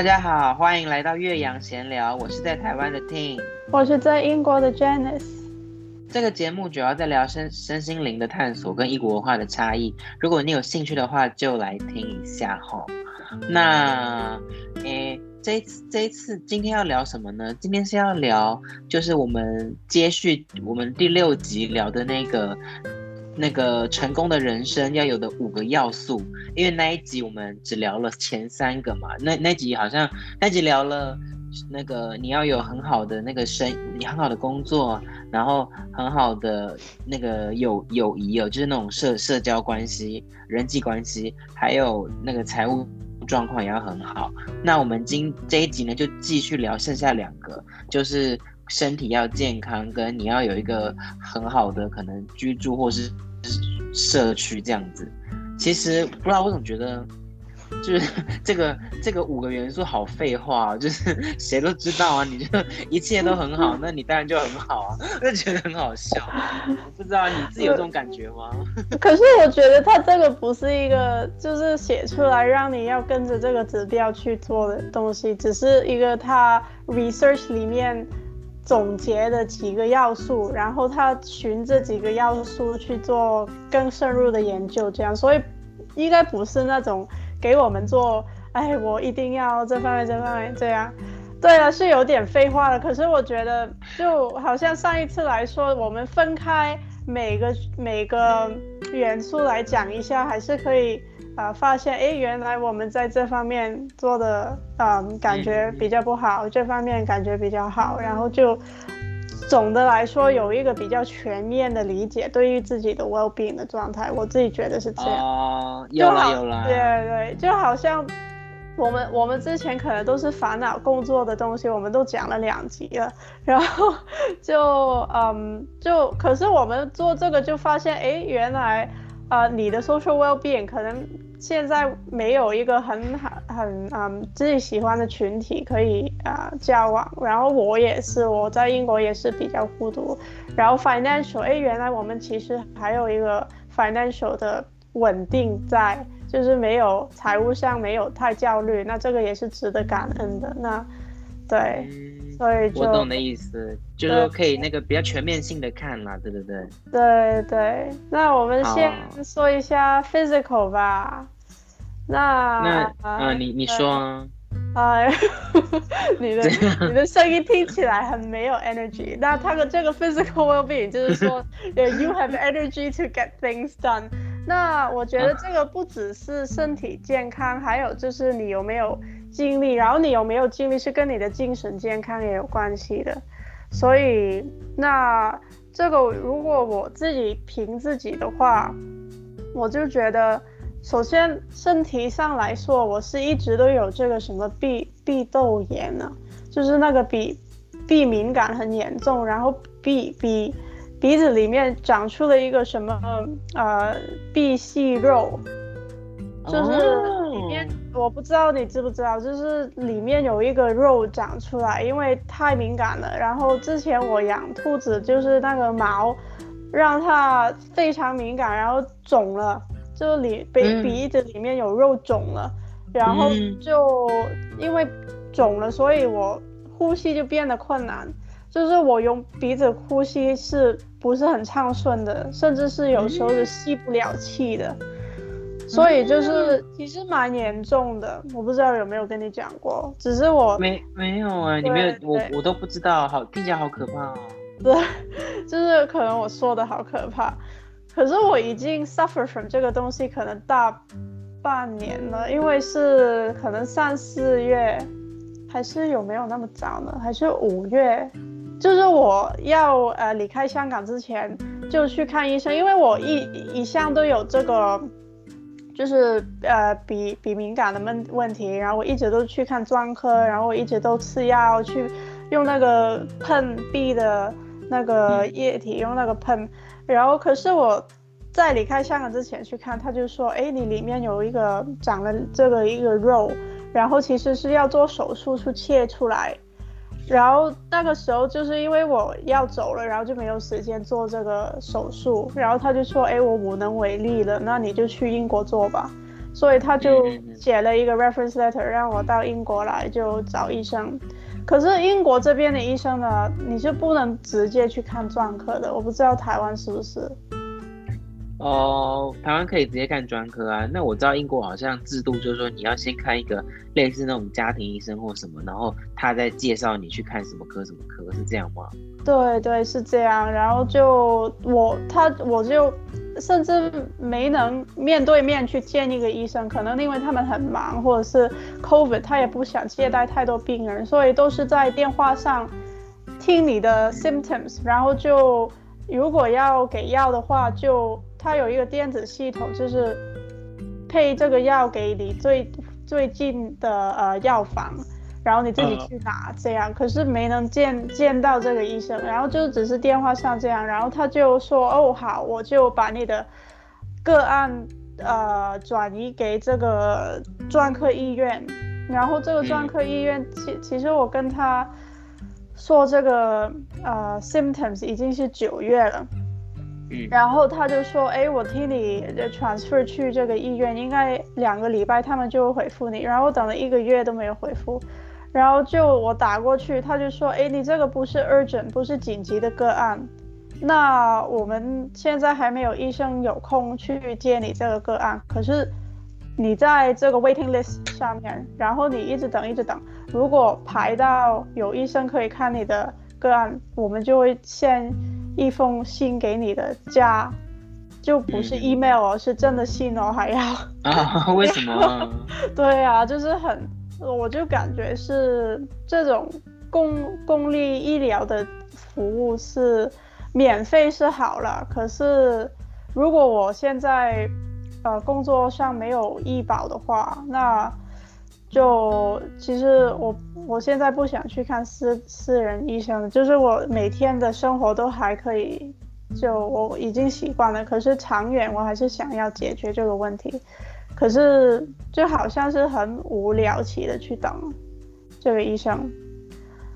大家好，欢迎来到岳阳闲聊。我是在台湾的 Ting，我是在英国的 Janice。这个节目主要在聊身身心灵的探索跟异国文化的差异。如果你有兴趣的话，就来听一下哈。那，诶，这一次这一次今天要聊什么呢？今天是要聊，就是我们接续我们第六集聊的那个。那个成功的人生要有的五个要素，因为那一集我们只聊了前三个嘛，那那集好像那集聊了那个你要有很好的那个生，你很好的工作，然后很好的那个友友谊哦，就是那种社社交关系、人际关系，还有那个财务状况也要很好。那我们今这一集呢，就继续聊剩下两个，就是身体要健康，跟你要有一个很好的可能居住或是。社区这样子，其实不知道为什么觉得，就是 这个这个五个元素好废话，就是 谁都知道啊，你就一切都很好，那你当然就很好啊，就觉得很好笑。不知道你自己有这种感觉吗？可是我觉得他这个不是一个，就是写出来让你要跟着这个指标去做的东西，只是一个他 research 里面。总结的几个要素，然后他循这几个要素去做更深入的研究，这样，所以应该不是那种给我们做，哎，我一定要这方面这方面这样。对了，是有点废话了。可是我觉得，就好像上一次来说，我们分开每个每个元素来讲一下，还是可以。啊、呃，发现哎，原来我们在这方面做的，嗯，感觉比较不好，这方面感觉比较好，然后就总的来说有一个比较全面的理解，对于自己的 well-being 的状态，我自己觉得是这样。哦，有了有了。对对，就好像我们我们之前可能都是烦恼工作的东西，我们都讲了两集了，然后就嗯就，可是我们做这个就发现，哎，原来。啊、呃，你的 social well-being 可能现在没有一个很好很嗯自己喜欢的群体可以啊、交往，然后我也是，我在英国也是比较孤独，然后 financial，哎，原来我们其实还有一个 financial 的稳定在，就是没有财务上没有太焦虑，那这个也是值得感恩的。那对。嗯所以我懂的意思，就是说可以那个比较全面性的看啦，对不对？对对，那我们先说一下 physical 吧。那那啊，你你说啊。哎，你的 你的声音听起来很没有 energy。那他的这个 physical well-being 就是说，you have energy to get things done。那我觉得这个不只是身体健康，还有就是你有没有。精力，然后你有没有精力是跟你的精神健康也有关系的，所以那这个如果我自己凭自己的话，我就觉得，首先身体上来说，我是一直都有这个什么鼻鼻窦炎呢，就是那个鼻鼻敏感很严重，然后鼻鼻鼻子里面长出了一个什么呃鼻息肉。就是里面，我不知道你知不知道，就是里面有一个肉长出来，因为太敏感了。然后之前我养兔子，就是那个毛让它非常敏感，然后肿了，就里鼻鼻子里面有肉肿了，然后就因为肿了，所以我呼吸就变得困难，就是我用鼻子呼吸是不是很畅顺的，甚至是有时候是吸不了气的。所以就是其实蛮严重的，我不知道有没有跟你讲过，只是我没没有啊，你没有，我我都不知道，好听起来好可怕哦。对，就是可能我说的好可怕，可是我已经 suffer from 这个东西可能大半年了，因为是可能三四月，还是有没有那么早呢？还是五月？就是我要呃离开香港之前就去看医生，因为我一一向都有这个。就是呃鼻鼻敏感的问问题，然后我一直都去看专科，然后我一直都吃药去用那个喷鼻的那个液体，用那个喷，然后可是我在离开香港之前去看，他就说，哎，你里面有一个长了这个一个肉，然后其实是要做手术去切出来。然后那个时候就是因为我要走了，然后就没有时间做这个手术。然后他就说：“哎，我无能为力了，那你就去英国做吧。”所以他就写了一个 reference letter 让我到英国来就找医生。可是英国这边的医生呢，你是不能直接去看专科的，我不知道台湾是不是。哦，台湾可以直接看专科啊。那我知道英国好像制度就是说，你要先看一个类似那种家庭医生或什么，然后他再介绍你去看什么科什么科，是这样吗？对对，是这样。然后就我他我就甚至没能面对面去见一个医生，可能因为他们很忙，或者是 COVID，他也不想接待太多病人，所以都是在电话上听你的 symptoms，然后就如果要给药的话就。它有一个电子系统，就是配这个药给你最最近的呃药房，然后你自己去拿这样。可是没能见见到这个医生，然后就只是电话上这样。然后他就说：“哦，好，我就把你的个案呃转移给这个专科医院。”然后这个专科医院其其实我跟他说这个呃 symptoms 已经是九月了。然后他就说：“哎，我替你 transfer 去这个医院，应该两个礼拜他们就会回复你。”然后等了一个月都没有回复，然后就我打过去，他就说：“哎，你这个不是 urgent，不是紧急的个案，那我们现在还没有医生有空去接你这个个案。可是你在这个 waiting list 上面，然后你一直等，一直等，如果排到有医生可以看你的个案，我们就会先。”一封信给你的家，就不是 email 哦，嗯、是真的信哦，还要啊？为什么？对啊，就是很，我就感觉是这种公公立医疗的服务是免费是好了，可是如果我现在呃工作上没有医保的话，那。就其实我我现在不想去看私私人医生，就是我每天的生活都还可以，就我已经习惯了。可是长远我还是想要解决这个问题，可是就好像是很无聊期的去等这个医生。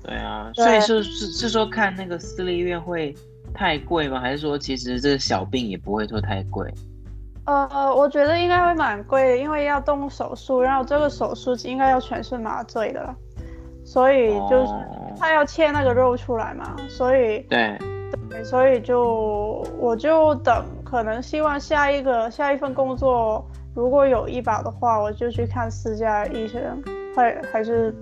对啊，对，所以是是是说看那个私立医院会太贵吗？还是说其实这个小病也不会说太贵？呃，我觉得应该会蛮贵的，因为要动手术，然后这个手术应该要全身麻醉的，所以就是他要切那个肉出来嘛，所以对对，所以就我就等，可能希望下一个下一份工作如果有医保的话，我就去看私家医生，还还是。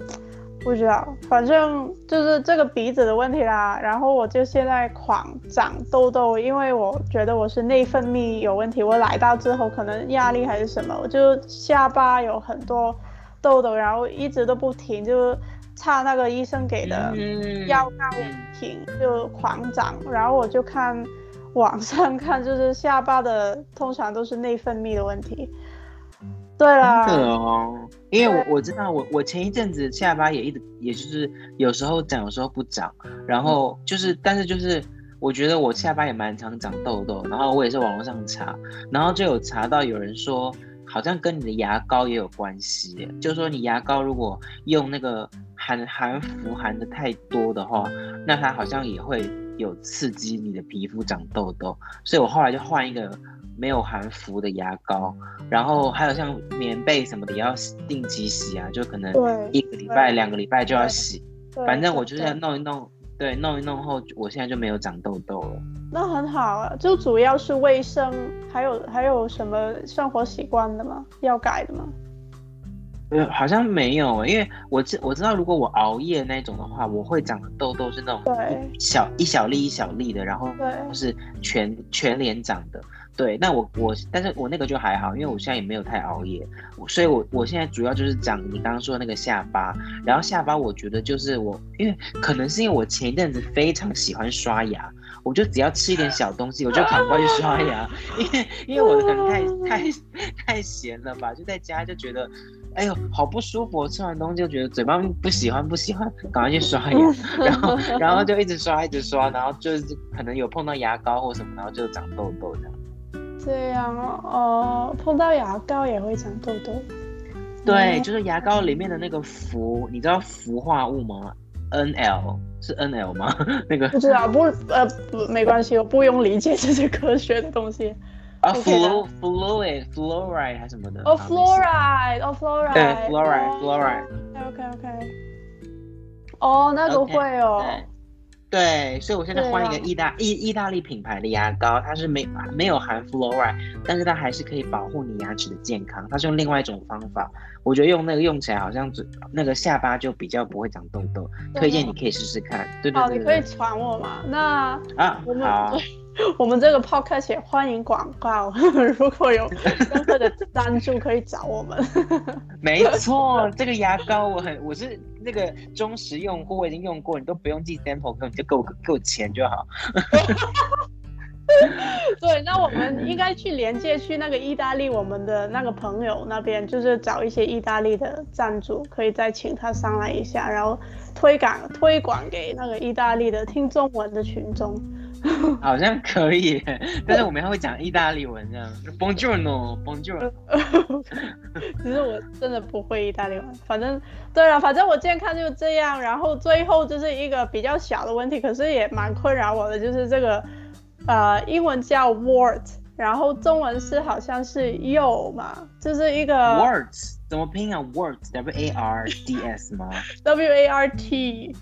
不知道，反正就是这个鼻子的问题啦。然后我就现在狂长痘痘，因为我觉得我是内分泌有问题。我来到之后，可能压力还是什么，我就下巴有很多痘痘，然后一直都不停，就差那个医生给的药膏停，就狂长。然后我就看网上看，就是下巴的通常都是内分泌的问题。对啊，真的哦，因为我我知道我我前一阵子下巴也一直，也就是有时候长，有时候不长，然后就是，但是就是我觉得我下巴也蛮常长痘痘，然后我也是网络上查，然后就有查到有人说，好像跟你的牙膏也有关系，就是说你牙膏如果用那个含含氟含的太多的话，那它好像也会有刺激你的皮肤长痘痘，所以我后来就换一个。没有含氟的牙膏，然后还有像棉被什么的也要定期洗啊，就可能一个礼拜、两个礼拜就要洗。反正我就是要弄一弄，对，弄一弄后，我现在就没有长痘痘了。那很好啊，就主要是卫生，还有还有什么生活习惯的吗？要改的吗？呃，好像没有，因为我知我知道，如果我熬夜那种的话，我会长的痘痘是那种小一小粒一小粒的，然后就是全全脸长的。对，那我我，但是我那个就还好，因为我现在也没有太熬夜，所以我我现在主要就是长你刚刚说的那个下巴，然后下巴我觉得就是我，因为可能是因为我前一阵子非常喜欢刷牙，我就只要吃一点小东西，我就赶快去刷牙，因为因为我可能太太太闲了吧，就在家就觉得，哎呦好不舒服，吃完东西就觉得嘴巴不喜欢不喜欢，赶快去刷牙，然后 然后就一直刷一直刷，然后就是可能有碰到牙膏或什么，然后就长痘痘这样。这样哦，碰到牙膏也会长痘痘。对，就是牙膏里面的那个氟，你知道氟化物吗？NL 是 NL 吗？那个不知道，不呃不没关系，我不用理解这些科学的东西。啊，flu fluid fluoride 还是什么的？哦，fluoride，哦，fluoride，对，fluoride，fluoride。OK OK。哦，那个会哦。对，所以我现在换一个意大意意大利品牌的牙膏，它是没没有含 fluoride，但是它还是可以保护你牙齿的健康。它是用另外一种方法，我觉得用那个用起来好像嘴那个下巴就比较不会长痘痘，推荐你可以试试看。对对对，好，你可以传我吗？那啊，好。我们这个 podcast 也欢迎广告，如果有任何的赞助可以找我们。没错，这个牙膏我很我是那个忠实用户，我已经用过，你都不用寄 sample 给我，你就给我给我钱就好。对，那我们应该去连接去那个意大利，我们的那个朋友那边，就是找一些意大利的赞助，可以再请他上来一下，然后推广推广给那个意大利的听中文的群众。好像可以，但是我们还会讲意大利文这样。Buongiorno，Buongiorno。其实我真的不会意大利文，反正对了，反正我健康就这样。然后最后就是一个比较小的问题，可是也蛮困扰我的，就是这个呃，英文叫 wart，然后中文是好像是釉嘛，就是一个 warts 怎么拼啊？warts，W A R D S 吗？W A R T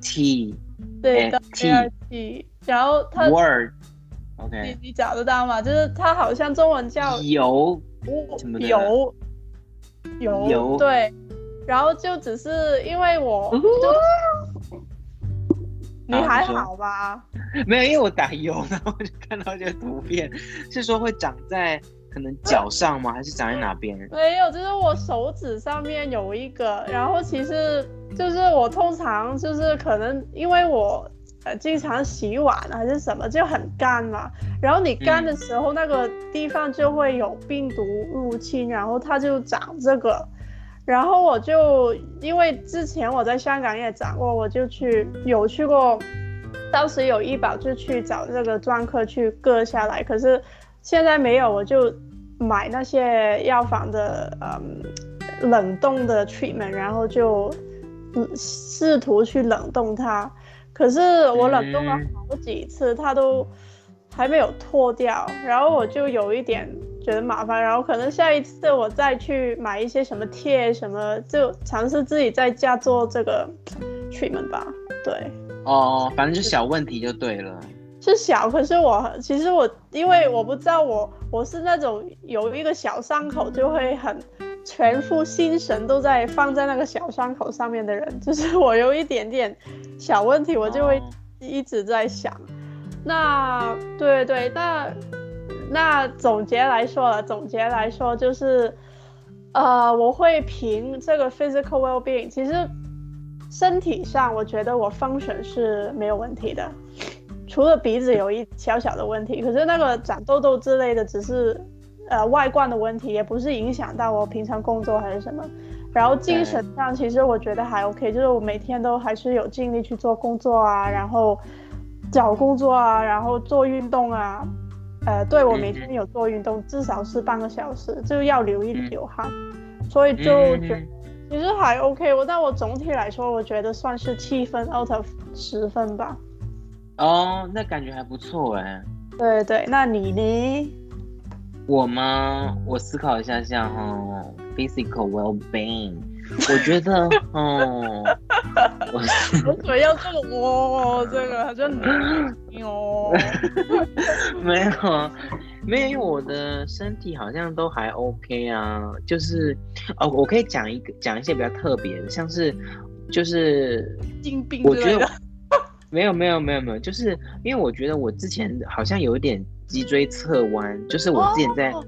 T 对 A R T。然后它 word，OK，你你找得到吗？就是它好像中文叫油，油，油，油，对。然后就只是因为我，就你还好吧？没有，因为我打油，然后我就看到这个图片，是说会长在可能脚上吗？还是长在哪边？没有，就是我手指上面有一个。然后其实就是我通常就是可能因为我。呃，经常洗碗还是什么就很干嘛，然后你干的时候，那个地方就会有病毒入侵，然后它就长这个，然后我就因为之前我在香港也长过，我就去有去过，当时有医保就去找这个专科去割下来，可是现在没有，我就买那些药房的嗯冷冻的 treatment，然后就试图去冷冻它。可是我冷冻了好几次，它都还没有脱掉，然后我就有一点觉得麻烦，然后可能下一次我再去买一些什么贴什么，就尝试自己在家做这个 treatment 吧。对，哦，反正就小问题就对了。是小，可是我其实我因为我不知道我我是那种有一个小伤口就会很。全副心神都在放在那个小伤口上面的人，就是我有一点点小问题，我就会一直在想。Oh. 那对对，那那总结来说了，总结来说就是，呃，我会凭这个 physical well-being，其实身体上我觉得我 function 是没有问题的，除了鼻子有一小小的问题，可是那个长痘痘之类的只是。呃，外观的问题也不是影响到我平常工作还是什么，然后精神上其实我觉得还 OK，就是我每天都还是有尽力去做工作啊，然后找工作啊，然后做运动啊，呃，对，我每天有做运动，至少是半个小时，就要流一流汗，所以就觉得其实还 OK，我但我总体来说，我觉得算是七分 out of 十分吧。哦，那感觉还不错哎。对对，那你呢？我吗？我思考一下下哈，physical well-being，我觉得，哦，我我嘴要这个哦，这个好像 没有，没有，因为我的身体好像都还 OK 啊，就是哦，我可以讲一个讲一些比较特别的，像是就是，我觉得没有没有没有没有，就是因为我觉得我之前好像有一点。脊椎侧弯，就是我之前在，oh.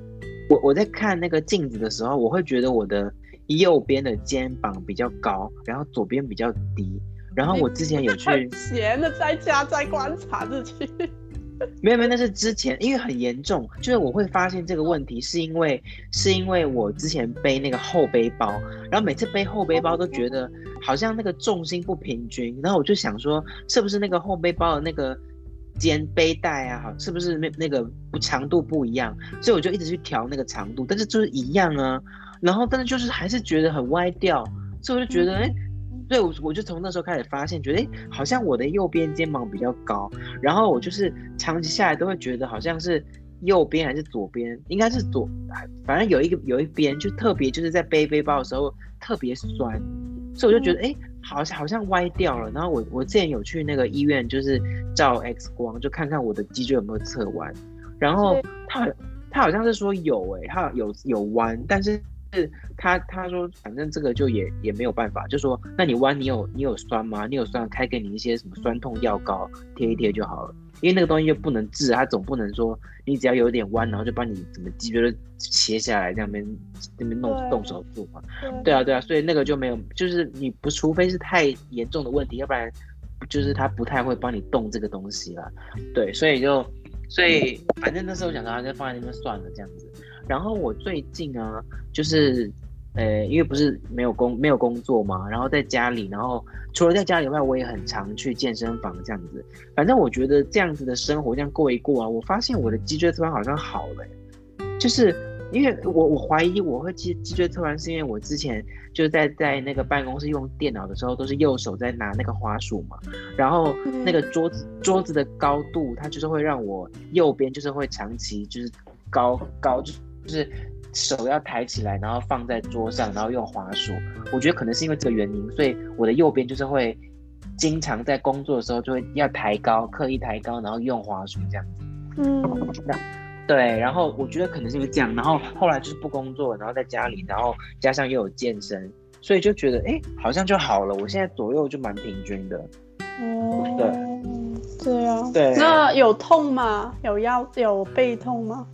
我我在看那个镜子的时候，我会觉得我的右边的肩膀比较高，然后左边比较低。然后我之前有去闲的在家在观察自己，没有没有，那是之前，因为很严重，就是我会发现这个问题，是因为是因为我之前背那个后背包，然后每次背后背包都觉得好像那个重心不平均，然后我就想说，是不是那个后背包的那个。肩背带啊，好，是不是那那个长度不一样？所以我就一直去调那个长度，但是就是一样啊。然后，但是就是还是觉得很歪掉，所以我就觉得，哎、欸，对我我就从那时候开始发现，觉得哎、欸，好像我的右边肩膀比较高。然后我就是长期下来都会觉得好像是右边还是左边，应该是左，反正有一个有一边就特别就是在背背包的时候特别酸，所以我就觉得哎、嗯，好像好像歪掉了。然后我我之前有去那个医院，就是照 X 光，就看看我的脊椎有没有侧弯。然后他他好像是说有哎、欸，他有有弯，但是。是他他说反正这个就也也没有办法，就说那你弯你有你有酸吗？你有酸开给你一些什么酸痛药膏贴一贴就好了，因为那个东西又不能治，它总不能说你只要有点弯，然后就把你怎么脊椎切下来这样边那边弄动手术嘛。对啊对啊，所以那个就没有，就是你不除非是太严重的问题，要不然就是他不太会帮你动这个东西啦。对，所以就所以反正那时候想说，就放在那边算了这样子。然后我最近啊，就是，呃，因为不是没有工没有工作嘛，然后在家里，然后除了在家里外，我也很常去健身房这样子。反正我觉得这样子的生活这样过一过啊，我发现我的脊椎突然好像好了，就是因为我我怀疑我会脊脊椎突然是因为我之前就在在那个办公室用电脑的时候都是右手在拿那个花束嘛，然后那个桌子桌子的高度它就是会让我右边就是会长期就是高高就。就是手要抬起来，然后放在桌上，然后用滑鼠。我觉得可能是因为这个原因，所以我的右边就是会经常在工作的时候就会要抬高，刻意抬高，然后用滑鼠这样子。嗯，那对，然后我觉得可能是因为这样，然后后来就是不工作，然后在家里，然后加上又有健身，所以就觉得哎，好像就好了。我现在左右就蛮平均的。哦，对，对啊，对。那有痛吗？有腰有背痛吗？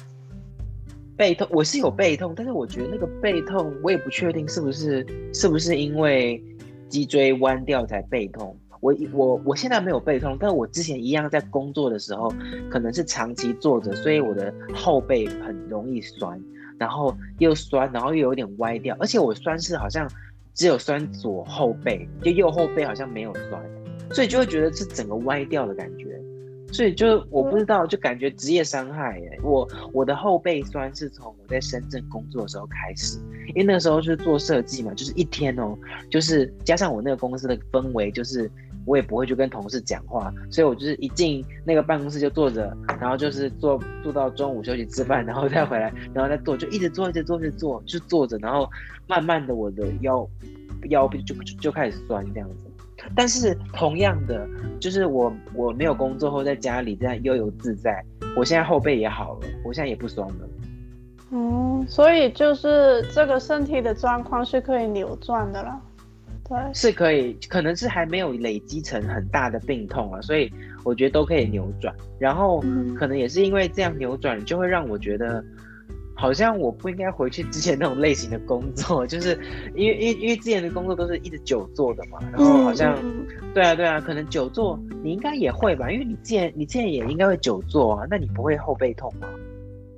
背痛，我是有背痛，但是我觉得那个背痛，我也不确定是不是是不是因为脊椎弯掉才背痛。我我我现在没有背痛，但我之前一样在工作的时候，可能是长期坐着，所以我的后背很容易酸，然后又酸，然后又有点歪掉，而且我酸是好像只有酸左后背，就右后背好像没有酸，所以就会觉得是整个歪掉的感觉。所以就我不知道，就感觉职业伤害耶。我我的后背酸是从我在深圳工作的时候开始，因为那个时候就是做设计嘛，就是一天哦，就是加上我那个公司的氛围，就是我也不会去跟同事讲话，所以我就是一进那个办公室就坐着，然后就是坐坐到中午休息吃饭，然后再回来，然后再坐，就一直坐一直坐一直坐，就坐着，然后慢慢的我的腰腰就就就开始酸这样子。但是同样的，就是我我没有工作后在家里这样悠游自在，我现在后背也好了，我现在也不酸了。嗯，所以就是这个身体的状况是可以扭转的了。对，是可以，可能是还没有累积成很大的病痛啊，所以我觉得都可以扭转。然后可能也是因为这样扭转，就会让我觉得。好像我不应该回去 之前那种类型的工作，就是因为因为因为之前的工作都是一直久坐的嘛，然后好像，嗯、对啊对啊，可能久坐你应该也会吧，因为你之前你之前也应该会久坐啊，那你不会后背痛吗？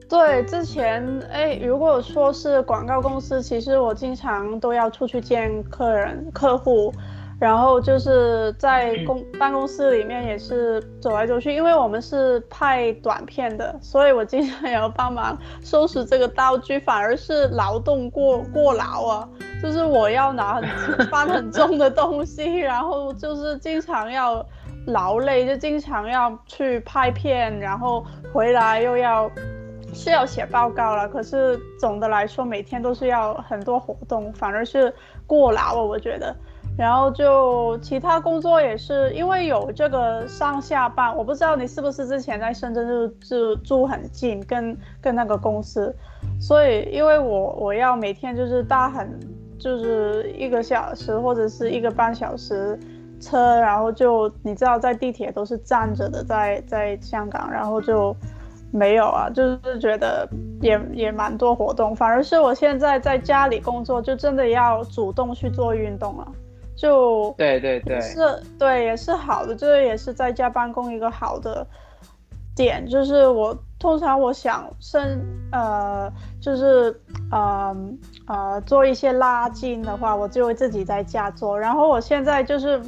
对，之前哎，如果说是广告公司，其实我经常都要出去见客人客户。然后就是在公办公室里面也是走来走去，因为我们是拍短片的，所以我经常也要帮忙收拾这个道具，反而是劳动过过劳啊，就是我要拿很 搬很重的东西，然后就是经常要劳累，就经常要去拍片，然后回来又要是要写报告了，可是总的来说每天都是要很多活动，反而是过劳啊，我觉得。然后就其他工作也是，因为有这个上下班，我不知道你是不是之前在深圳就就住很近，跟跟那个公司，所以因为我我要每天就是搭很就是一个小时或者是一个半小时车，然后就你知道在地铁都是站着的，在在香港，然后就没有啊，就是觉得也也蛮多活动，反而是我现在在家里工作，就真的要主动去做运动了。就对对对，是，对，也是好的，这个也是在家办公一个好的点，就是我通常我想生呃，就是呃呃做一些拉筋的话，我就会自己在家做。然后我现在就是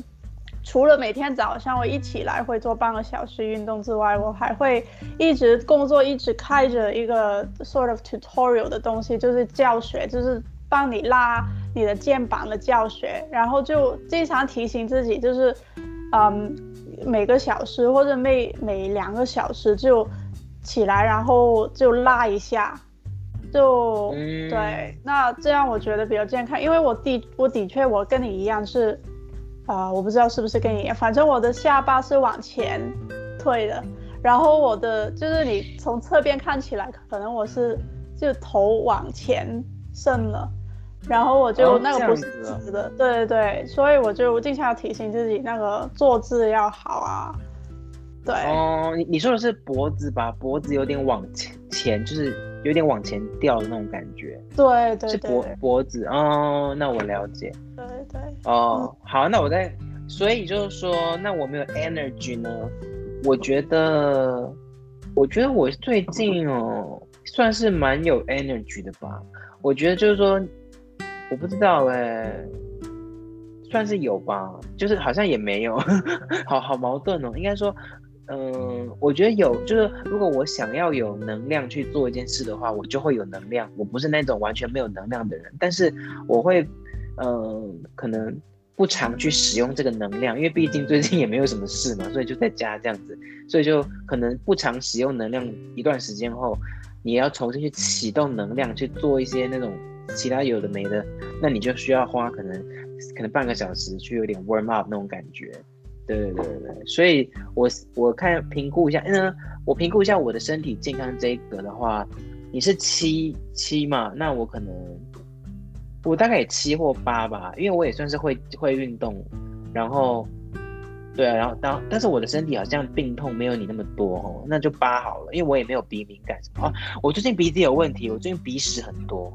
除了每天早上我一起来会做半个小时运动之外，我还会一直工作一直开着一个 sort of tutorial 的东西，就是教学，就是帮你拉。你的肩膀的教学，然后就经常提醒自己，就是，嗯，每个小时或者每每两个小时就起来，然后就拉一下，就、对，那这样我觉得比较健康，因为我的我的确我跟你一样是，啊、我不知道是不是跟你一样，反正我的下巴是往前退的，然后我的就是你从侧边看起来，可能我是就头往前伸了。然后我就那个不是直的，哦、对对对，所以我就经常要提醒自己那个坐姿要好啊。对哦，你你说的是脖子吧？脖子有点往前前，就是有点往前掉的那种感觉。对对对，是脖脖子哦。那我了解。对对。哦，嗯、好，那我再，所以就是说，那我没有 energy 呢？我觉得，我觉得我最近哦，算是蛮有 energy 的吧。我觉得就是说。我不知道哎、算是有吧，就是好像也没有，好好矛盾哦。应该说，嗯、我觉得有，就是如果我想要有能量去做一件事的话，我就会有能量。我不是那种完全没有能量的人，但是我会，嗯、可能不常去使用这个能量，因为毕竟最近也没有什么事嘛，所以就在家这样子，所以就可能不常使用能量一段时间后，你要重新去启动能量去做一些那种。其他有的没的，那你就需要花可能可能半个小时去有点 warm up 那种感觉，对对对对，所以我我看评估一下，嗯，我评估一下我的身体健康这一个的话，你是七七嘛？那我可能我大概也七或八吧，因为我也算是会会运动，然后对啊，然后当但是我的身体好像病痛没有你那么多哦，那就八好了，因为我也没有鼻敏感什么啊，我最近鼻子有问题，我最近鼻屎很多。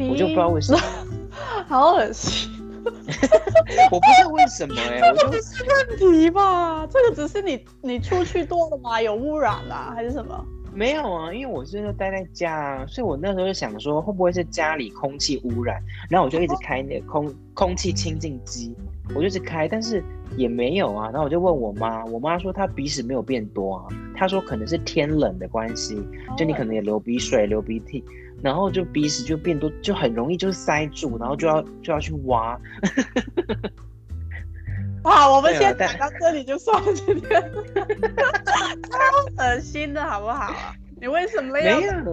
我就不知道为什么，好恶心。我不知道为什么哎、欸，我就不是问题吧？这个只是你你出去多了吗？有污染啦？还是什么？没有啊，因为我现在待在家啊，所以我那时候就想说，会不会是家里空气污染？然后我就一直开那个空、哦、空气清净机，我就一直开，但是也没有啊。然后我就问我妈，我妈说她鼻屎没有变多啊，她说可能是天冷的关系，就你可能也流鼻水、流鼻涕。然后就鼻屎就变多，就很容易就是塞住，然后就要就要去挖。哇，我们先讲到这里就算了，今天 超恶心的好不好？你为什么要讲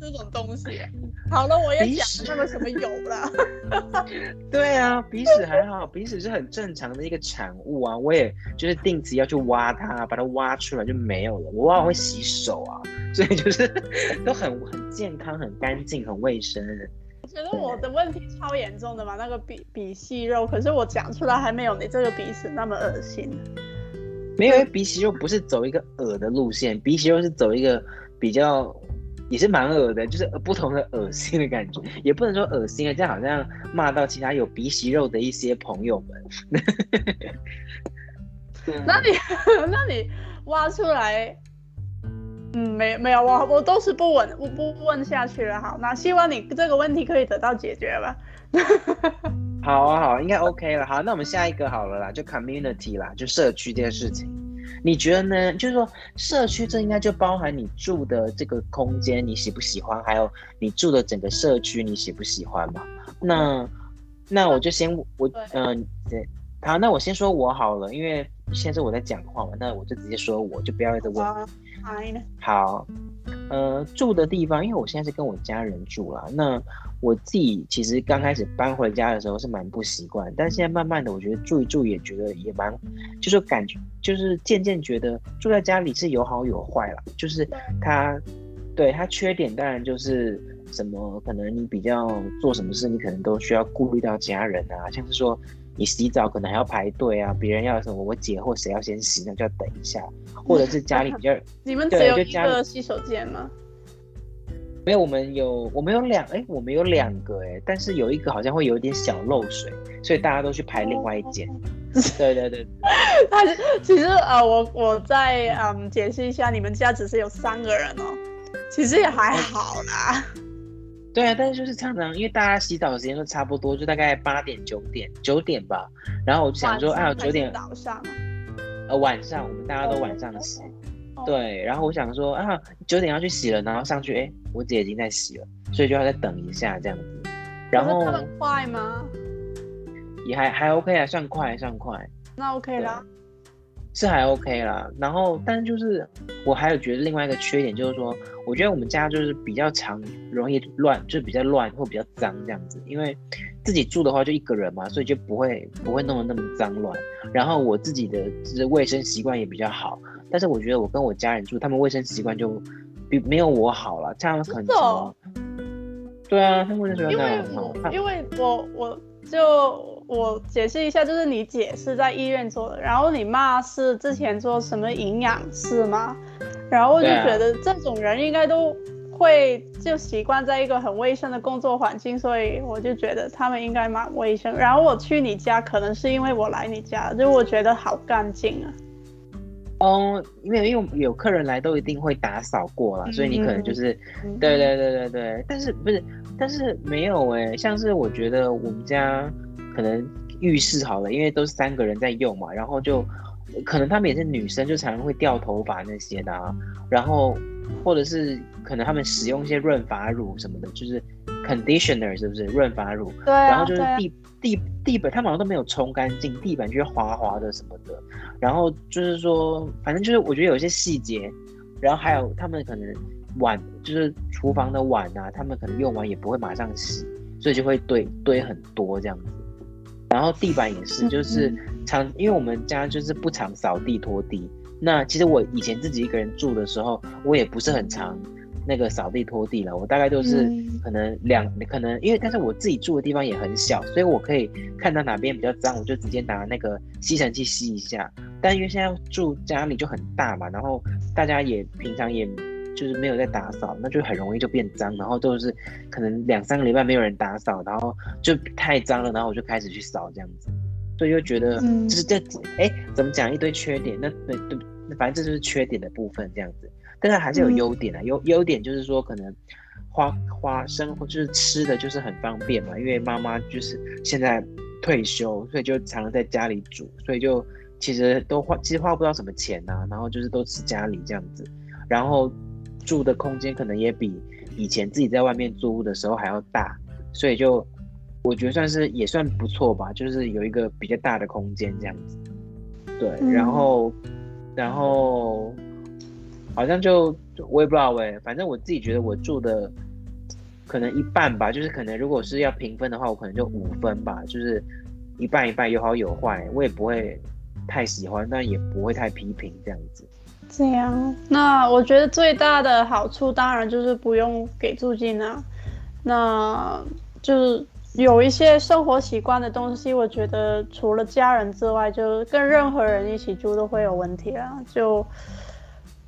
这种东西？好了，我也讲那个什么油了。对啊，鼻屎还好，鼻屎是很正常的一个产物啊。我也就是定期要去挖它，把它挖出来就没有了。我往往会洗手啊。所以就是 都很很健康、很干净、很卫生。我觉得我的问题超严重的嘛，那个鼻鼻息肉，可是我讲出来还没有你这个鼻屎那么恶心。没有，鼻息肉不是走一个恶的路线，鼻息肉是走一个比较也是蛮恶的，就是不同的恶心的感觉，也不能说恶心啊，这样好像骂到其他有鼻息肉的一些朋友们。那你那你挖出来？嗯，没没有，我我都是不问，我不问下去了。好，那希望你这个问题可以得到解决吧。好啊，好，应该 OK 了。好，那我们下一个好了啦，就 community 啦，就社区这件事情，你觉得呢？就是说社区这应该就包含你住的这个空间，你喜不喜欢？还有你住的整个社区，你喜不喜欢嘛？那那我就先我嗯对、呃，好，那我先说我好了，因为现在是我在讲话嘛，那我就直接说，我就不要一直问。好，呃，住的地方，因为我现在是跟我家人住啦。那我自己其实刚开始搬回家的时候是蛮不习惯，但现在慢慢的，我觉得住一住也觉得也蛮，就是感觉就是渐渐觉得住在家里是有好有坏啦。就是它，对它缺点当然就是什么，可能你比较做什么事，你可能都需要顾虑到家人啊，像是说。你洗澡可能还要排队啊，别人要什么，我姐或谁要先洗，那就要等一下，或者是家里比较，你们只有一个洗手间吗？没有，我们有，我们有两，哎，我们有两个，哎，但是有一个好像会有一点小漏水，所以大家都去排另外一间。对对对，但是 其实呃，我我再嗯解释一下，你们家只是有三个人哦，其实也还好啦。对啊，但是就是常常，因为大家洗澡的时间都差不多，就大概八点九点九点吧。然后我就想说，啊，九点早上，呃，晚上我们大家都晚上洗。Oh. 对，然后我想说，啊，九点要去洗了，然后上去，哎，我姐已经在洗了，所以就要再等一下这样子。然后很快吗？也还还 OK 啊，算快算快。那 OK 啦。是还 OK 啦。然后，但是就是我还有觉得另外一个缺点就是说，我觉得我们家就是比较常容易乱，就是比较乱或比较脏这样子。因为自己住的话就一个人嘛，所以就不会不会弄得那么脏乱。然后我自己的就是卫生习惯也比较好，但是我觉得我跟我家人住，他们卫生习惯就比没有我好了。这样可能什么？对啊，他们卫生习惯因为我我就。我解释一下，就是你姐是在医院做的，然后你妈是之前做什么营养师吗？然后我就觉得这种人应该都会就习惯在一个很卫生的工作环境，所以我就觉得他们应该蛮卫生。然后我去你家，可能是因为我来你家，就我觉得好干净啊。哦，因为因为有客人来都一定会打扫过了，所以你可能就是，嗯、对对对对对。但是不是？但是没有哎、欸，像是我觉得我们家。可能浴室好了，因为都是三个人在用嘛，然后就可能他们也是女生，就常常会掉头发那些的啊，然后或者是可能他们使用一些润发乳什么的，就是 conditioner 是不是润发乳？对啊，然后就是地地地板，他们好像都没有冲干净，地板就是滑滑的什么的，然后就是说，反正就是我觉得有一些细节，然后还有他们可能碗，就是厨房的碗啊，他们可能用完也不会马上洗，所以就会堆堆很多这样子。然后地板也是，就是常，因为我们家就是不常扫地拖地。那其实我以前自己一个人住的时候，我也不是很常那个扫地拖地了。我大概都是可能两，可能因为但是我自己住的地方也很小，所以我可以看到哪边比较脏，我就直接拿那个吸尘器吸一下。但因为现在住家里就很大嘛，然后大家也平常也。就是没有在打扫，那就很容易就变脏，然后都是可能两三个礼拜没有人打扫，然后就太脏了，然后我就开始去扫这样子，所以就觉得就是这哎、嗯、怎么讲一堆缺点，那对对，反正这就是缺点的部分这样子，但是还是有优点啊，优优点就是说可能花花生活就是吃的就是很方便嘛，因为妈妈就是现在退休，所以就常常在家里煮，所以就其实都花其实花不到什么钱呐、啊，然后就是都吃家里这样子，然后。住的空间可能也比以前自己在外面租的时候还要大，所以就我觉得算是也算不错吧，就是有一个比较大的空间这样子。对，嗯、然后然后好像就我也不知道喂，反正我自己觉得我住的可能一半吧，就是可能如果是要评分的话，我可能就五分吧，就是一半一半有好有坏，我也不会太喜欢，但也不会太批评这样子。这样，那我觉得最大的好处当然就是不用给租金啊，那就是有一些生活习惯的东西，我觉得除了家人之外，就跟任何人一起住都会有问题啊。就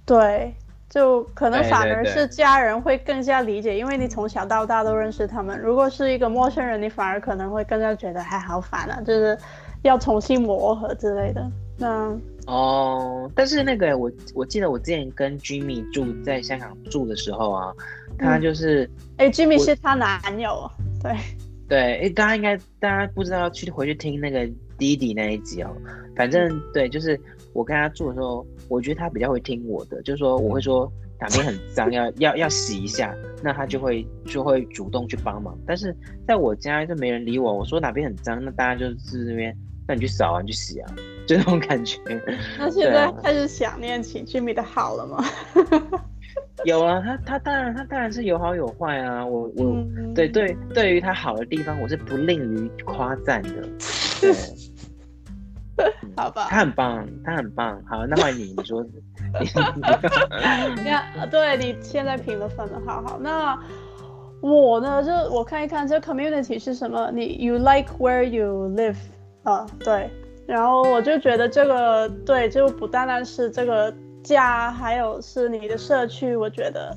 对，就可能反而是家人会更加理解，因为你从小到大都认识他们。如果是一个陌生人，你反而可能会更加觉得还好烦啊，就是要重新磨合之类的。那。哦，但是那个我我记得我之前跟 Jimmy 住在香港住的时候啊，他就是哎、嗯欸、Jimmy 是他男友，对。对，哎、欸、大家应该大家不知道去回去听那个弟弟那一集哦，反正对，就是我跟他住的时候，我觉得他比较会听我的，就是说我会说哪边很脏要要要洗一下，那他就会就会主动去帮忙，但是在我家就没人理我，我说哪边很脏，那大家就是那边，那你去扫啊，你去洗啊。就那种感觉。那现在开始想念起 Jimmy 的好了吗？有啊，他他当然他当然是有好有坏啊。我我、嗯、对对对于他好的地方，我是不吝于夸赞的。对，好吧。他很棒，他很棒。好，那换你，你说。你看，对你现在评的分的好好。那我呢？就我看一看这 community 是什么？你 You like where you live？啊，对。然后我就觉得这个对，就不单单是这个家，还有是你的社区。我觉得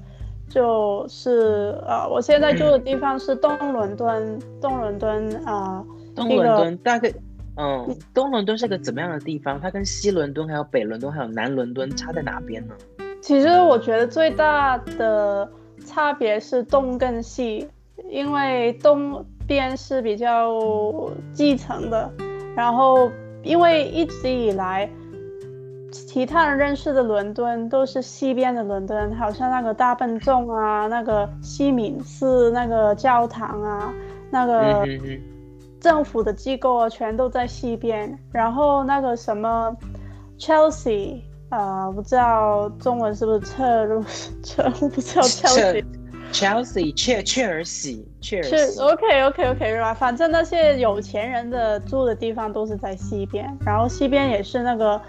就是呃，我现在住的地方是东伦敦，东伦敦啊，东伦敦大概嗯，东伦敦是个怎么样的地方？它跟西伦敦、还有北伦敦、还有南伦敦差在哪边呢？其实我觉得最大的差别是东跟西，因为东边是比较基层的，然后。因为一直以来，其他人认识的伦敦都是西边的伦敦，好像那个大笨钟啊，那个西敏寺那个教堂啊，那个政府的机构啊，全都在西边。然后那个什么 Chelsea，呃，不知道中文是不是侧入 侧，我不知道 Chelsea。Chelsea，切切尔西，切尔西。OK OK OK，吧反正那些有钱人的住的地方都是在西边，然后西边也是那个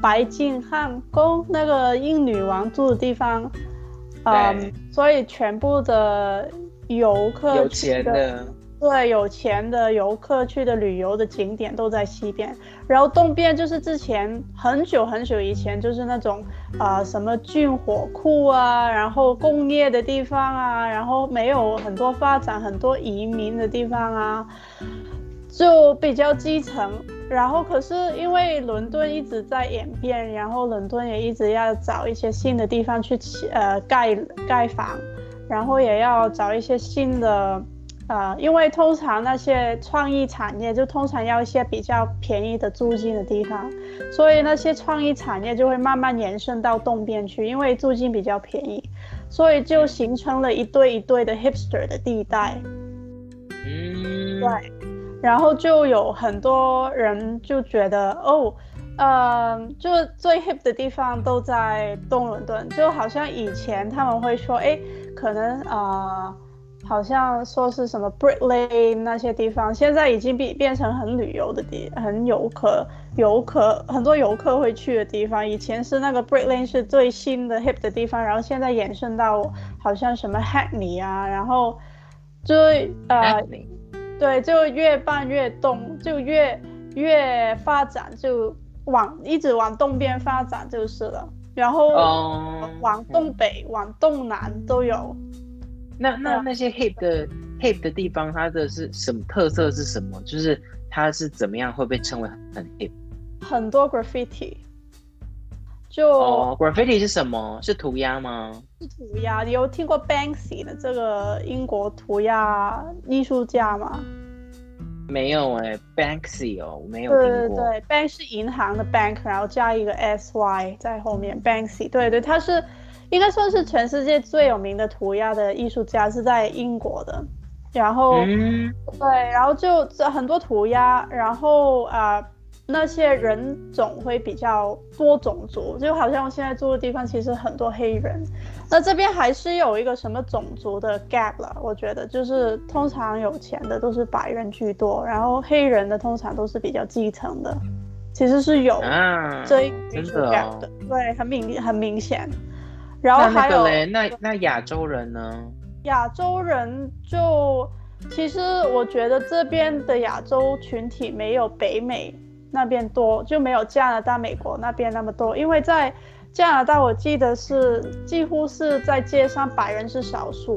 白金汉宫，那个英女王住的地方。嗯，所以全部的游客有钱的。对，有钱的游客去的旅游的景点都在西边，然后东边就是之前很久很久以前就是那种啊、呃、什么军火库啊，然后工业的地方啊，然后没有很多发展、很多移民的地方啊，就比较基层。然后可是因为伦敦一直在演变，然后伦敦也一直要找一些新的地方去呃盖盖房，然后也要找一些新的。呃，因为通常那些创意产业就通常要一些比较便宜的租金的地方，所以那些创意产业就会慢慢延伸到东边去，因为租金比较便宜，所以就形成了一对一对的 hipster 的地带。嗯，对，然后就有很多人就觉得，哦，呃，就最 hip 的地方都在东伦敦，就好像以前他们会说，哎，可能啊。呃好像说是什么 Brick Lane 那些地方，现在已经变变成很旅游的地，很游客游客很多游客会去的地方。以前是那个 Brick Lane 是最新的 hip 的地方，然后现在延伸到好像什么 Hackney 啊，然后就呃，对，就越办越东，就越越发展，就往一直往东边发展就是了。然后往东北、往东南都有。那那那些 hip 的 hip 的地方，它的是什么特色是什么？就是它是怎么样会被称为很 hip？很多 graffiti，就、哦、graffiti 是什么？是涂鸦吗？是涂鸦。你有听过 Banksy 的这个英国涂鸦艺术家吗？没有哎、欸，Banksy 哦，我没有听过。对对对，Bank 是银行的 bank，然后加一个 sy 在后面，Banksy。对对，他是。应该算是全世界最有名的涂鸦的艺术家，是在英国的。然后，嗯、对，然后就很多涂鸦，然后啊、呃，那些人种会比较多种族，就好像我现在住的地方，其实很多黑人。那这边还是有一个什么种族的 gap 了，我觉得就是通常有钱的都是白人居多，然后黑人的通常都是比较基层的，其实是有这一个 gap 的，啊、对，很明很明显。然后还有那那那亚洲人呢？亚洲人就其实我觉得这边的亚洲群体没有北美那边多，就没有加拿大、美国那边那么多。因为在加拿大，我记得是几乎是在街上白人是少数。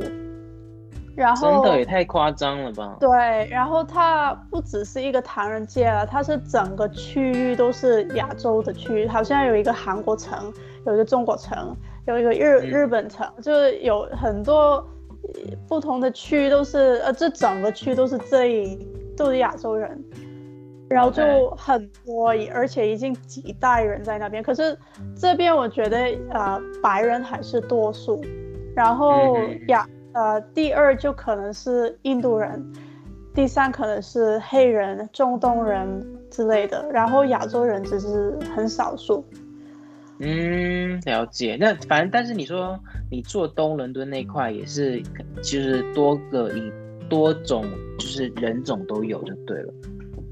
然后真的也太夸张了吧？对，然后它不只是一个唐人街了，它是整个区域都是亚洲的区域，好像有一个韩国城，有一个中国城。有一个日日本城，嗯、就是有很多不同的区都是，呃，这整个区都是这一都是亚洲人，然后就很多.而且已经几代人在那边。可是这边我觉得，呃，白人还是多数，然后亚、嗯，呃，第二就可能是印度人，第三可能是黑人、中东人之类的，然后亚洲人只是很少数。嗯，了解。那反正，但是你说你做东伦敦那块也是，就是多个以多种就是人种都有就对了。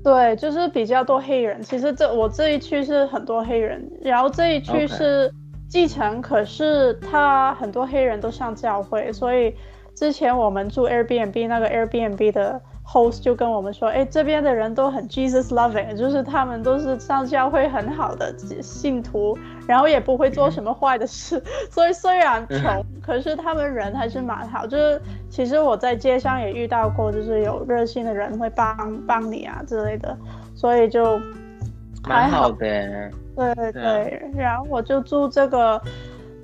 对，就是比较多黑人。其实这我这一区是很多黑人，然后这一区是继承.可是他很多黑人都上教会，所以之前我们住 Airbnb 那个 Airbnb 的。Host 就跟我们说，哎，这边的人都很 Jesus loving，就是他们都是上教会很好的信徒，然后也不会做什么坏的事，所以虽然穷，可是他们人还是蛮好。就是其实我在街上也遇到过，就是有热心的人会帮帮你啊之类的，所以就还好，蛮好的。对对对，然后我就住这个。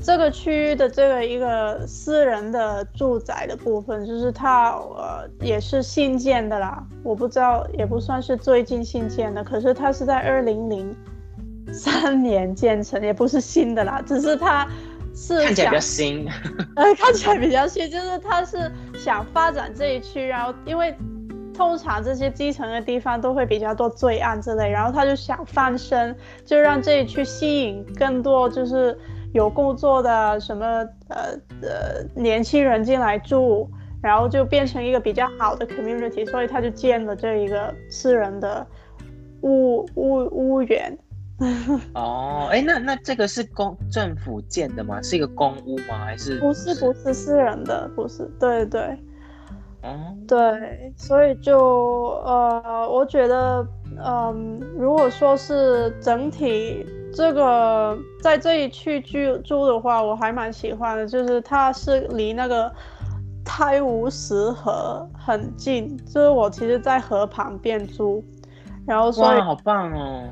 这个区域的这个一个私人的住宅的部分，就是它呃也是新建的啦，我不知道也不算是最近新建的，可是它是在二零零三年建成，也不是新的啦，只是它是看起来比较新，呃看起来比较新，就是它是想发展这一区，然后因为。通常这些基层的地方都会比较多罪案之类，然后他就想翻身，就让这里去吸引更多就是有工作的什么呃呃年轻人进来住，然后就变成一个比较好的 community，所以他就建了这一个私人的屋屋屋园。哦，哎，那那这个是公政府建的吗？是一个公屋吗？还是不是？不是私人的，不是。对对。哦，对，所以就呃，我觉得，嗯、呃，如果说是整体这个在这里去居住的话，我还蛮喜欢的，就是它是离那个泰晤士河很近，就是我其实在河旁边住，然后所以好棒哦。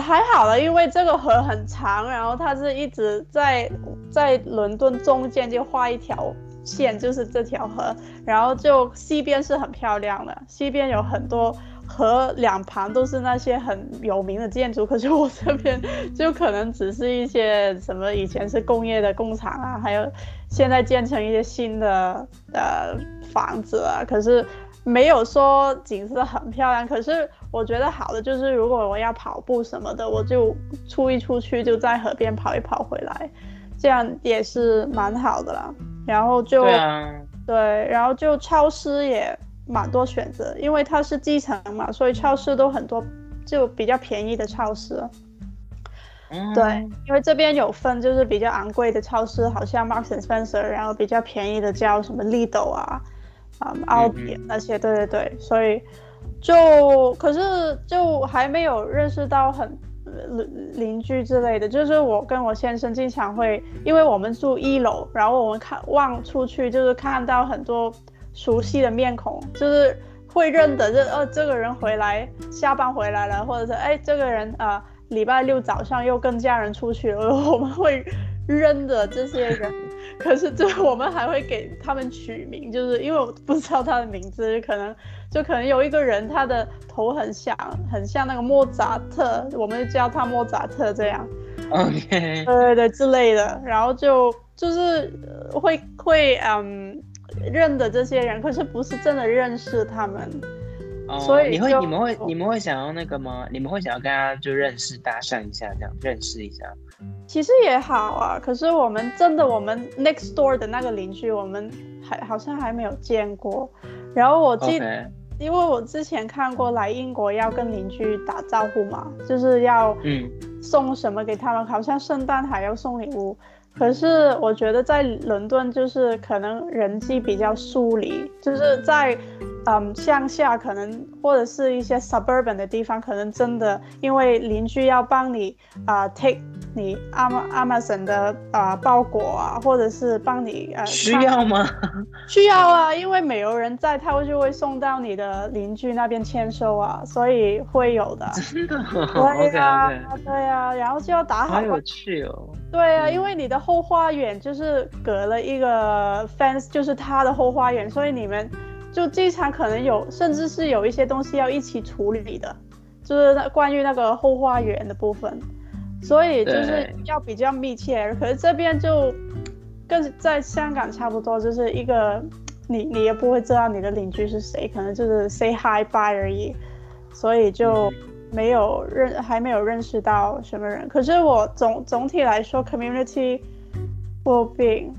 还好了，因为这个河很长，然后它是一直在在伦敦中间就画一条线，就是这条河，然后就西边是很漂亮的，西边有很多河两旁都是那些很有名的建筑，可是我这边就可能只是一些什么以前是工业的工厂啊，还有现在建成一些新的呃房子啊，可是。没有说景色很漂亮，可是我觉得好的就是，如果我要跑步什么的，我就出一出去，就在河边跑一跑回来，这样也是蛮好的啦。然后就对啊，对，然后就超市也蛮多选择，因为它是基层嘛，所以超市都很多，就比较便宜的超市。嗯，对，因为这边有分，就是比较昂贵的超市，好像 Marks and Spencer，然后比较便宜的叫什么 Lidl 啊。啊，奥迪那些，对对对，所以就可是就还没有认识到很邻居之类的。就是我跟我先生经常会，因为我们住一楼，然后我们看望出去，就是看到很多熟悉的面孔，就是会认得这呃这个人回来下班回来了，或者是哎这个人啊礼拜六早上又跟家人出去了，我们会认得这些人。可是，就我们还会给他们取名，就是因为我不知道他的名字，可能就可能有一个人，他的头很像，很像那个莫扎特，我们就叫他莫扎特这样。OK。对对对，之类的，然后就就是会会嗯认得这些人，可是不是真的认识他们。哦，所以你会你们会你们会想要那个吗？你们会想要跟他就认识搭讪一下，这样认识一下。其实也好啊，可是我们真的我们 next door 的那个邻居，我们还好像还没有见过。然后我记得，Okay. 因为我之前看过来英国要跟邻居打招呼嘛，就是要送什么给他们，嗯、好像圣诞还要送礼物。可是我觉得在伦敦就是可能人际比较疏离，就是在。嗯，乡下可能或者是一些 suburban 的地方，可能真的因为邻居要帮你啊、呃、take 你 Amazon 的包裹啊，或者是帮你呃需要吗？需要啊，因为没有人在，他会就会送到你的邻居那边签收啊，所以会有的。真的？对啊，okay, okay. 对啊，然后就要打好。好有趣哦。对啊，因为你的后花园就是隔了一个 fence，就是他的后花园，所以你们。就经常可能有，甚至是有一些东西要一起处理的，就是那关于那个后花园的部分，所以就是要比较密切。可是这边就跟在香港差不多，就是一个你你也不会知道你的邻居是谁，可能就是 say hi bye 而已，所以就没有认还没有认识到什么人。可是我总总体来说，community well-being。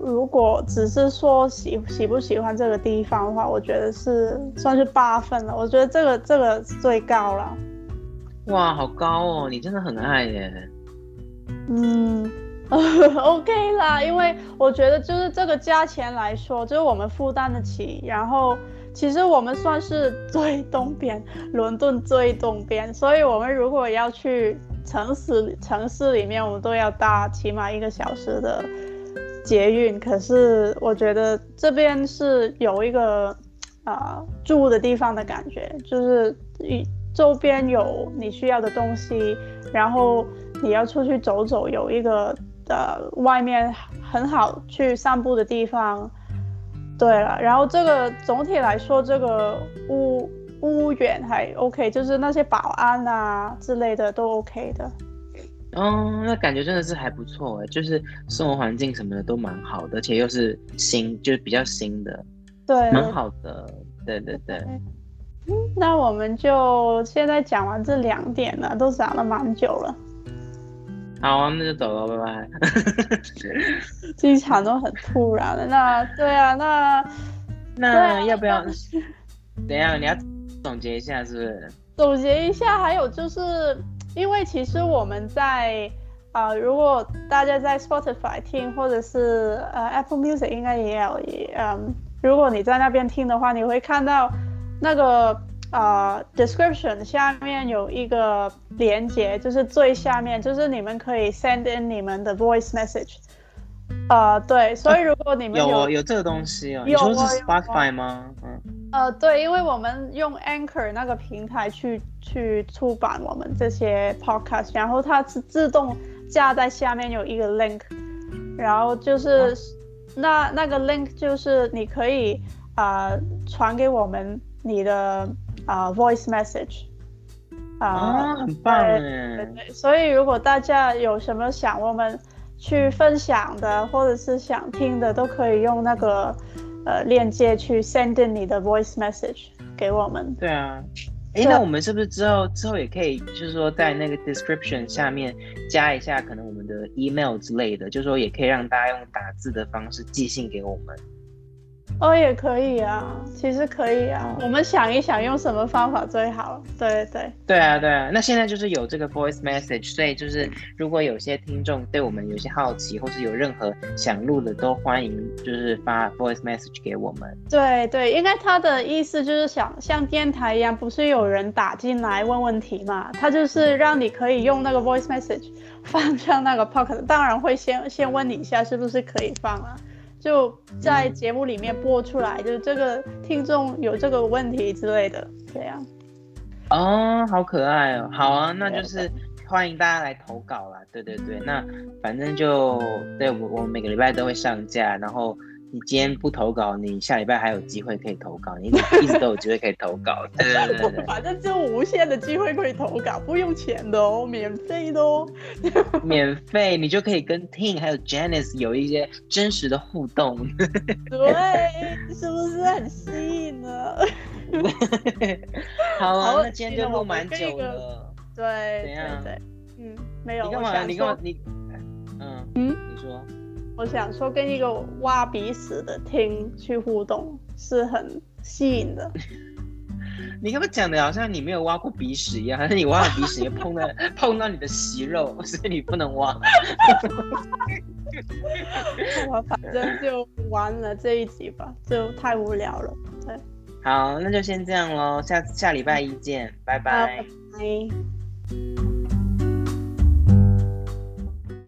如果只是说喜喜不喜欢这个地方的话，我觉得是算是八分了。我觉得这个这个最高了。哇，好高哦！你真的很爱耶。嗯，OK 啦，因为我觉得就是这个价钱来说，就是我们负担得起。然后其实我们算是最东边，伦敦最东边，所以我们如果要去城市城市里面，我们都要搭起码一个小时的。捷运，可是我觉得这边是有一个啊、住的地方的感觉，就是一周边有你需要的东西，然后你要出去走走，有一个呃外面很好去散步的地方。对了，然后这个总体来说，这个屋屋远还 OK，就是那些保安啊之类的都 OK 的。嗯，那感觉真的是还不错哎，就是生活环境什么的都蛮好的，而且又是新，就是比较新的。对，蛮好的，对对对。嗯，那我们就现在讲完这两点了，都讲了蛮久了。好啊，那就走了，拜拜。经常都很突然的，那对啊，那那要不要？等一下？你要总结一下，是不是？总结一下，还有就是因为其实我们在啊、呃，如果大家在 Spotify 听，或者是呃 Apple Music 应该也有，嗯，如果你在那边听的话，你会看到那个。啊、uh，description 下面有一个连接，就是最下面，就是你们可以 send in 你们的 voice message。啊，对，所以如果你们有、啊、有，有这个东西啊，有，你说是 Spotify 吗？嗯。呃，对，因为我们用 Anchor 那个平台去去出版我们这些 podcast，然后它是自动架在下面有一个 link，然后就是、啊、那那个 link 就是你可以啊、呃、传给我们你的。啊、uh,，voice message，啊、uh, 很棒对，所以如果大家有什么想我们去分享的，或者是想听的，都可以用那个呃链接去 send in 你的 voice message 给我们。对啊，哎，那我们是不是之后之后也可以，就是说在那个 description 下面加一下可能我们的 email 之类的，就是说也可以让大家用打字的方式寄信给我们。哦，也可以啊，其实可以啊。我们想一想，用什么方法最好？对对对啊，对啊。那现在就是有这个 voice message，所以就是如果有些听众对我们有些好奇，或是有任何想录的，都欢迎就是发 voice message 给我们。对对，应该他的意思就是想像电台一样，不是有人打进来问问题嘛？他就是让你可以用那个 voice message 放上那个 pocket，当然会先先问你一下是不是可以放啊。就在节目里面播出来，嗯、就是这个听众有这个问题之类的，这样。哦，好可爱哦！好啊，那就是欢迎大家来投稿啦。对对对，那反正就对我我每个礼拜都会上架，然后。你今天不投稿，你下礼拜还有机会可以投稿，你一直 都有机会可以投稿。对对对对，反正就无限的机会可以投稿，不用钱的哦，免费的哦。免费，你就可以跟 Ting 还有 Janice 有一些真实的互动。对，是不是很吸引呢？好啊，那今天就录蛮久了。对，怎样？对，嗯，没有。你干嘛？你干嘛？你，嗯嗯，你说。我想说，跟一个挖鼻屎的听去互动是很吸引的。你刚刚讲的好像你没有挖过鼻屎一样，还是你挖了鼻屎也碰到 碰到你的息肉，所以你不能挖。我反正就完了这一集吧，就太无聊了。对，好，那就先这样喽，下下礼拜一见，拜拜。拜拜。